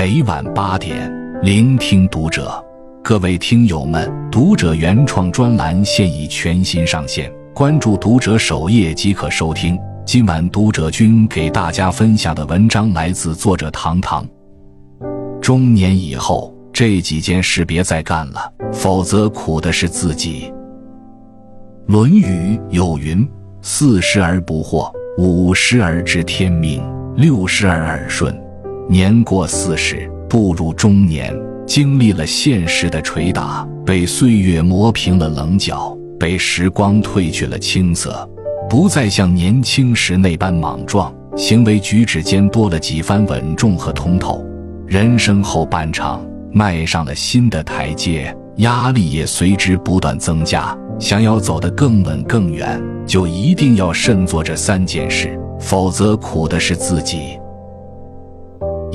每晚八点，聆听读者。各位听友们，读者原创专栏现已全新上线，关注读者首页即可收听。今晚读者君给大家分享的文章来自作者糖糖。中年以后，这几件事别再干了，否则苦的是自己。《论语》有云：“四十而不惑，五十而知天命，六十而耳顺。”年过四十，步入中年，经历了现实的捶打，被岁月磨平了棱角，被时光褪去了青涩，不再像年轻时那般莽撞，行为举止间多了几番稳重和通透。人生后半场，迈上了新的台阶，压力也随之不断增加。想要走得更稳更远，就一定要慎做这三件事，否则苦的是自己。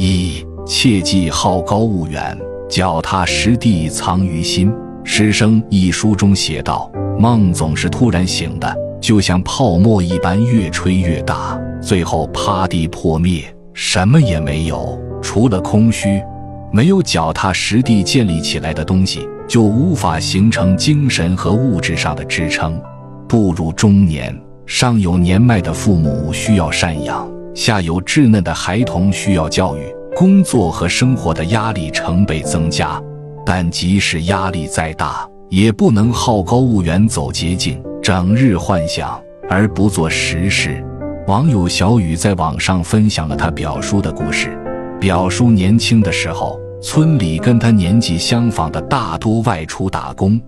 一切忌好高骛远，脚踏实地藏于心。《师生》一书中写道：“梦总是突然醒的，就像泡沫一般，越吹越大，最后啪地破灭，什么也没有，除了空虚。没有脚踏实地建立起来的东西，就无法形成精神和物质上的支撑。步入中年，上有年迈的父母需要赡养。”下有稚嫩的孩童需要教育，工作和生活的压力成倍增加，但即使压力再大，也不能好高骛远走捷径，整日幻想而不做实事。网友小雨在网上分享了他表叔的故事。表叔年轻的时候，村里跟他年纪相仿的大多外出打工，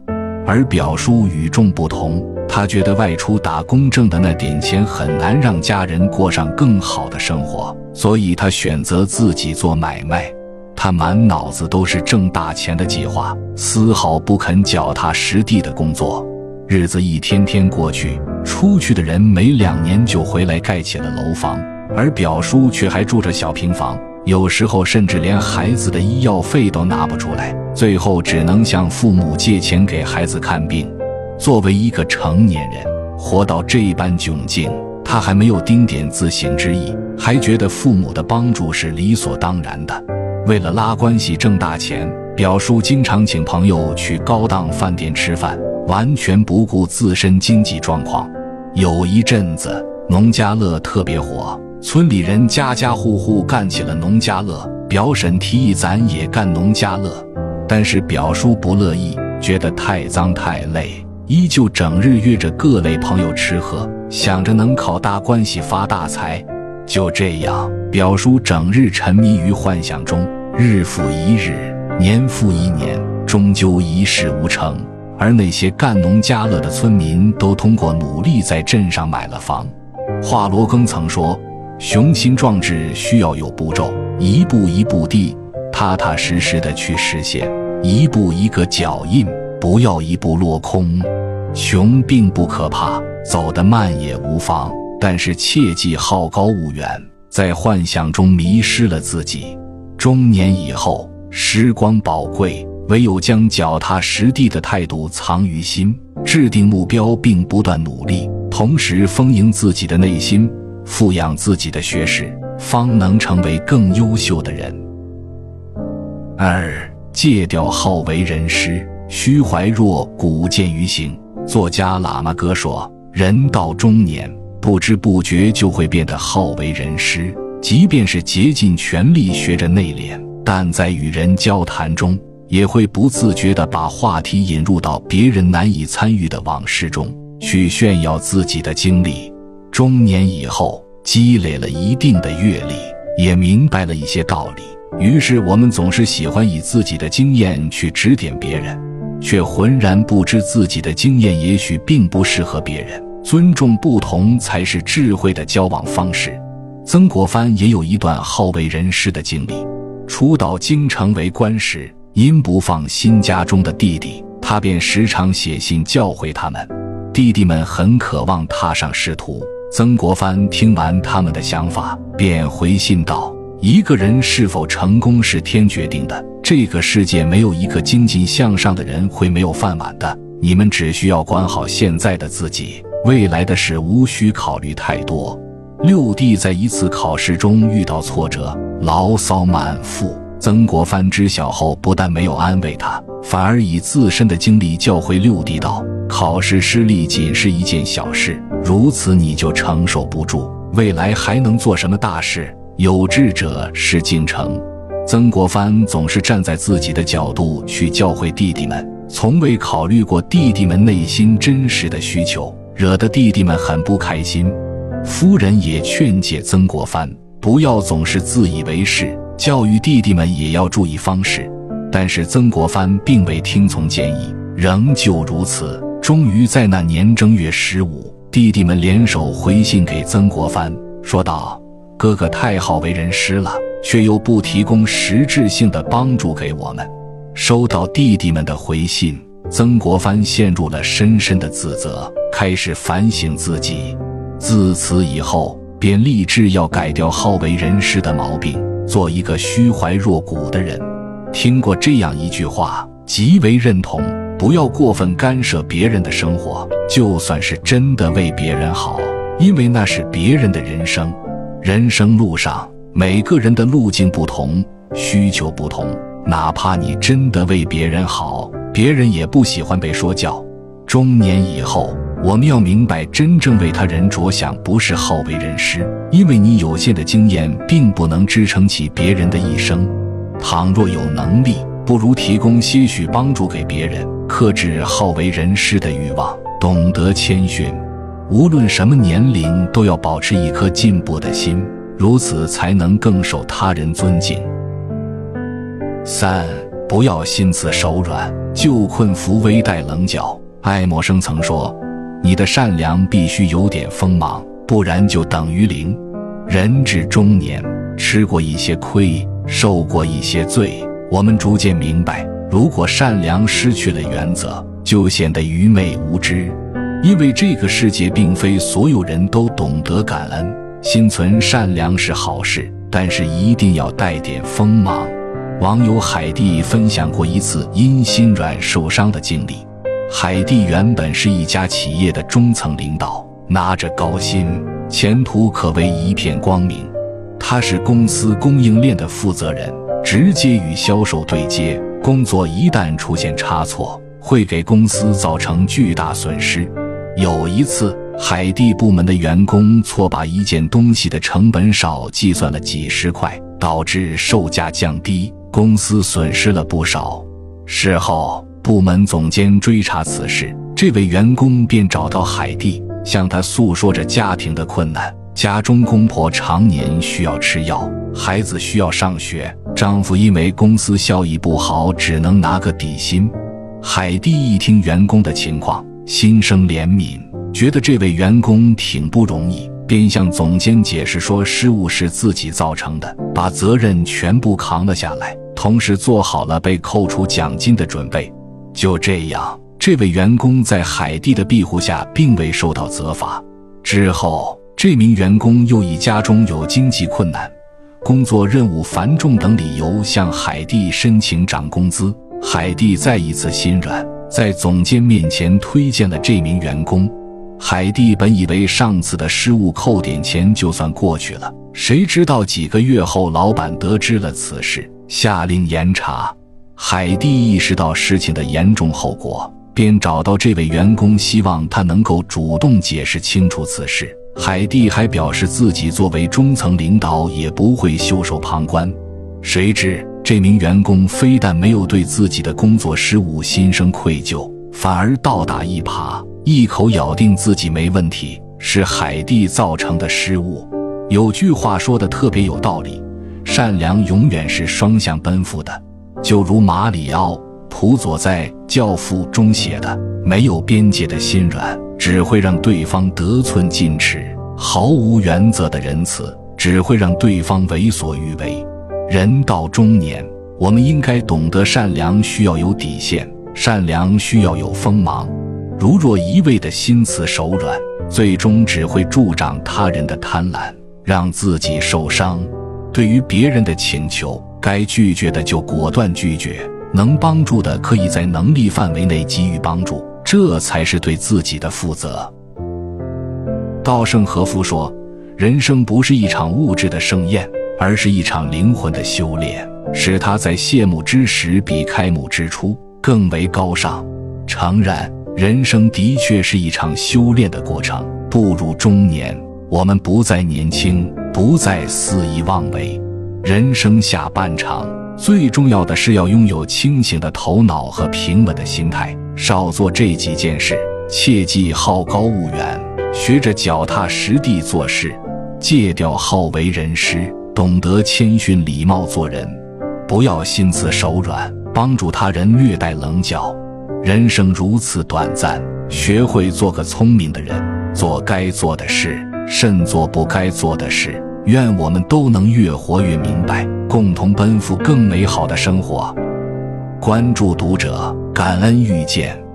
而表叔与众不同。他觉得外出打工挣的那点钱很难让家人过上更好的生活，所以他选择自己做买卖。他满脑子都是挣大钱的计划，丝毫不肯脚踏实地的工作。日子一天天过去，出去的人没两年就回来盖起了楼房，而表叔却还住着小平房，有时候甚至连孩子的医药费都拿不出来，最后只能向父母借钱给孩子看病。作为一个成年人，活到这般窘境，他还没有丁点自省之意，还觉得父母的帮助是理所当然的。为了拉关系挣大钱，表叔经常请朋友去高档饭店吃饭，完全不顾自身经济状况。有一阵子，农家乐特别火，村里人家家户户干起了农家乐。表婶提议咱也干农家乐，但是表叔不乐意，觉得太脏太累。依旧整日约着各类朋友吃喝，想着能靠大关系发大财。就这样，表叔整日沉迷于幻想中，日复一日，年复一年，终究一事无成。而那些干农家乐的村民都通过努力在镇上买了房。华罗庚曾说：“雄心壮志需要有步骤，一步一步地，踏踏实实的去实现，一步一个脚印。”不要一步落空，穷并不可怕，走得慢也无妨，但是切忌好高骛远，在幻想中迷失了自己。中年以后，时光宝贵，唯有将脚踏实地的态度藏于心，制定目标并不断努力，同时丰盈自己的内心，富养自己的学识，方能成为更优秀的人。二，戒掉好为人师。虚怀若谷，见于行。作家喇嘛哥说：“人到中年，不知不觉就会变得好为人师。即便是竭尽全力学着内敛，但在与人交谈中，也会不自觉地把话题引入到别人难以参与的往事中去炫耀自己的经历。中年以后，积累了一定的阅历，也明白了一些道理，于是我们总是喜欢以自己的经验去指点别人。”却浑然不知自己的经验也许并不适合别人。尊重不同才是智慧的交往方式。曾国藩也有一段好为人师的经历。初到京城为官时，因不放心家中的弟弟，他便时常写信教诲他们。弟弟们很渴望踏上仕途。曾国藩听完他们的想法，便回信道。一个人是否成功是天决定的。这个世界没有一个精进向上的人会没有饭碗的。你们只需要管好现在的自己，未来的事无需考虑太多。六弟在一次考试中遇到挫折，牢骚满腹，曾国藩知晓后，不但没有安慰他，反而以自身的经历教诲六弟道：“考试失利仅是一件小事，如此你就承受不住，未来还能做什么大事？有志者事竟成。”曾国藩总是站在自己的角度去教诲弟弟们，从未考虑过弟弟们内心真实的需求，惹得弟弟们很不开心。夫人也劝诫曾国藩不要总是自以为是，教育弟弟们也要注意方式。但是曾国藩并未听从建议，仍旧如此。终于在那年正月十五，弟弟们联手回信给曾国藩，说道：“哥哥太好为人师了。”却又不提供实质性的帮助给我们。收到弟弟们的回信，曾国藩陷入了深深的自责，开始反省自己。自此以后，便立志要改掉好为人师的毛病，做一个虚怀若谷的人。听过这样一句话，极为认同：不要过分干涉别人的生活，就算是真的为别人好，因为那是别人的人生。人生路上。每个人的路径不同，需求不同，哪怕你真的为别人好，别人也不喜欢被说教。中年以后，我们要明白，真正为他人着想，不是好为人师，因为你有限的经验并不能支撑起别人的一生。倘若有能力，不如提供些许帮助给别人，克制好为人师的欲望，懂得谦逊。无论什么年龄，都要保持一颗进步的心。如此才能更受他人尊敬。三，不要心慈手软，救困扶危带棱角。爱默生曾说：“你的善良必须有点锋芒，不然就等于零。”人至中年，吃过一些亏，受过一些罪，我们逐渐明白，如果善良失去了原则，就显得愚昧无知。因为这个世界并非所有人都懂得感恩。心存善良是好事，但是一定要带点锋芒。网友海蒂分享过一次因心软受伤的经历。海蒂原本是一家企业的中层领导，拿着高薪，前途可谓一片光明。他是公司供应链的负责人，直接与销售对接，工作一旦出现差错，会给公司造成巨大损失。有一次。海地部门的员工错把一件东西的成本少计算了几十块，导致售价降低，公司损失了不少。事后，部门总监追查此事，这位员工便找到海蒂，向他诉说着家庭的困难：家中公婆常年需要吃药，孩子需要上学，丈夫因为公司效益不好，只能拿个底薪。海蒂一听员工的情况，心生怜悯。觉得这位员工挺不容易，便向总监解释说失误是自己造成的，把责任全部扛了下来，同时做好了被扣除奖金的准备。就这样，这位员工在海蒂的庇护下，并未受到责罚。之后，这名员工又以家中有经济困难、工作任务繁重等理由向海蒂申请涨工资。海蒂再一次心软，在总监面前推荐了这名员工。海蒂本以为上次的失误扣点钱就算过去了，谁知道几个月后，老板得知了此事，下令严查。海蒂意识到事情的严重后果，便找到这位员工，希望他能够主动解释清楚此事。海蒂还表示自己作为中层领导，也不会袖手旁观。谁知这名员工非但没有对自己的工作失误心生愧疚，反而倒打一耙。一口咬定自己没问题，是海蒂造成的失误。有句话说的特别有道理：善良永远是双向奔赴的。就如马里奥·普佐在《教父》中写的：“没有边界的心软，只会让对方得寸进尺；毫无原则的仁慈，只会让对方为所欲为。”人到中年，我们应该懂得善良需要有底线，善良需要有锋芒。如若一味的心慈手软，最终只会助长他人的贪婪，让自己受伤。对于别人的请求，该拒绝的就果断拒绝，能帮助的可以在能力范围内给予帮助，这才是对自己的负责。稻盛和夫说：“人生不是一场物质的盛宴，而是一场灵魂的修炼。使他在谢幕之时比开幕之初更为高尚。诚然，人生的确是一场修炼的过程。步入中年，我们不再年轻，不再肆意妄为。人生下半场，最重要的是要拥有清醒的头脑和平稳的心态。少做这几件事，切忌好高骛远，学着脚踏实地做事，戒掉好为人师，懂得谦逊礼貌做人。不要心慈手软，帮助他人略带棱角。人生如此短暂，学会做个聪明的人，做该做的事，慎做不该做的事。愿我们都能越活越明白，共同奔赴更美好的生活。关注读者，感恩遇见。